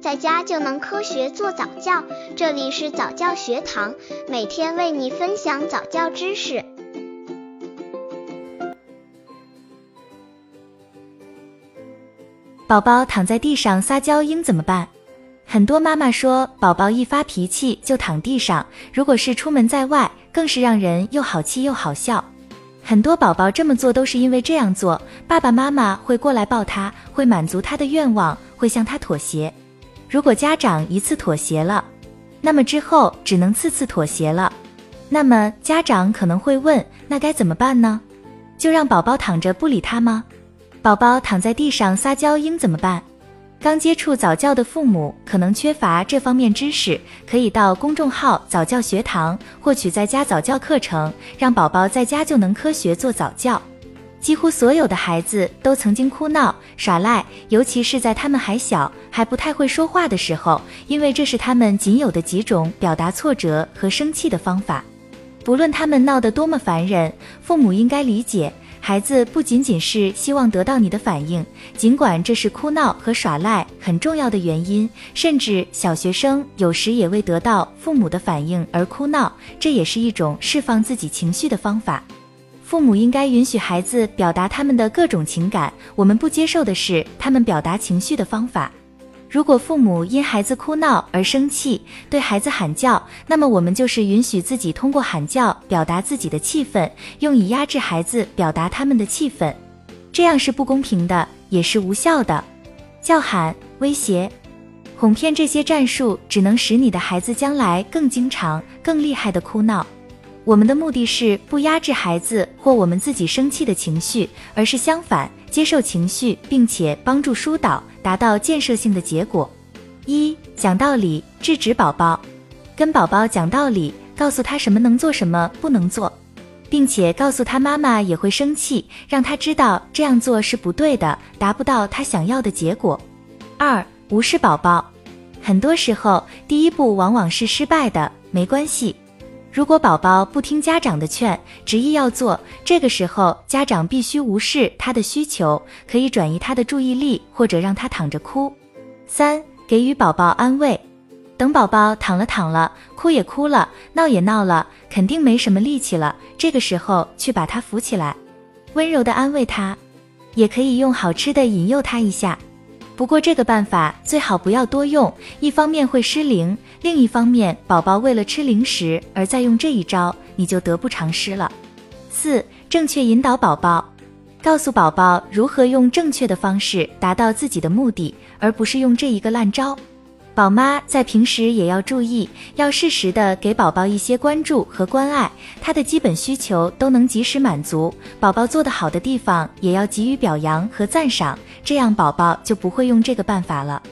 在家就能科学做早教。这里是早教学堂，每天为你分享早教知识。宝宝躺在地上撒娇应怎么办？很多妈妈说，宝宝一发脾气就躺地上，如果是出门在外，更是让人又好气又好笑。很多宝宝这么做都是因为这样做，爸爸妈妈会过来抱他，会满足他的愿望，会向他妥协。如果家长一次妥协了，那么之后只能次次妥协了。那么家长可能会问，那该怎么办呢？就让宝宝躺着不理他吗？宝宝躺在地上撒娇应怎么办？刚接触早教的父母可能缺乏这方面知识，可以到公众号早教学堂获取在家早教课程，让宝宝在家就能科学做早教。几乎所有的孩子都曾经哭闹耍赖，尤其是在他们还小还不太会说话的时候，因为这是他们仅有的几种表达挫折和生气的方法。不论他们闹得多么烦人，父母应该理解。孩子不仅仅是希望得到你的反应，尽管这是哭闹和耍赖很重要的原因，甚至小学生有时也为得到父母的反应而哭闹，这也是一种释放自己情绪的方法。父母应该允许孩子表达他们的各种情感，我们不接受的是他们表达情绪的方法。如果父母因孩子哭闹而生气，对孩子喊叫，那么我们就是允许自己通过喊叫表达自己的气愤，用以压制孩子表达他们的气愤，这样是不公平的，也是无效的。叫喊、威胁、哄骗这些战术，只能使你的孩子将来更经常、更厉害的哭闹。我们的目的是不压制孩子或我们自己生气的情绪，而是相反，接受情绪，并且帮助疏导。达到建设性的结果。一讲道理，制止宝宝，跟宝宝讲道理，告诉他什么能做，什么不能做，并且告诉他妈妈也会生气，让他知道这样做是不对的，达不到他想要的结果。二无视宝宝，很多时候第一步往往是失败的，没关系。如果宝宝不听家长的劝，执意要做，这个时候家长必须无视他的需求，可以转移他的注意力，或者让他躺着哭。三、给予宝宝安慰，等宝宝躺了躺了，哭也哭了，闹也闹了，肯定没什么力气了，这个时候去把他扶起来，温柔的安慰他，也可以用好吃的引诱他一下。不过这个办法最好不要多用，一方面会失灵，另一方面宝宝为了吃零食而再用这一招，你就得不偿失了。四、正确引导宝宝，告诉宝宝如何用正确的方式达到自己的目的，而不是用这一个烂招。宝妈在平时也要注意，要适时的给宝宝一些关注和关爱，他的基本需求都能及时满足。宝宝做得好的地方，也要给予表扬和赞赏，这样宝宝就不会用这个办法了。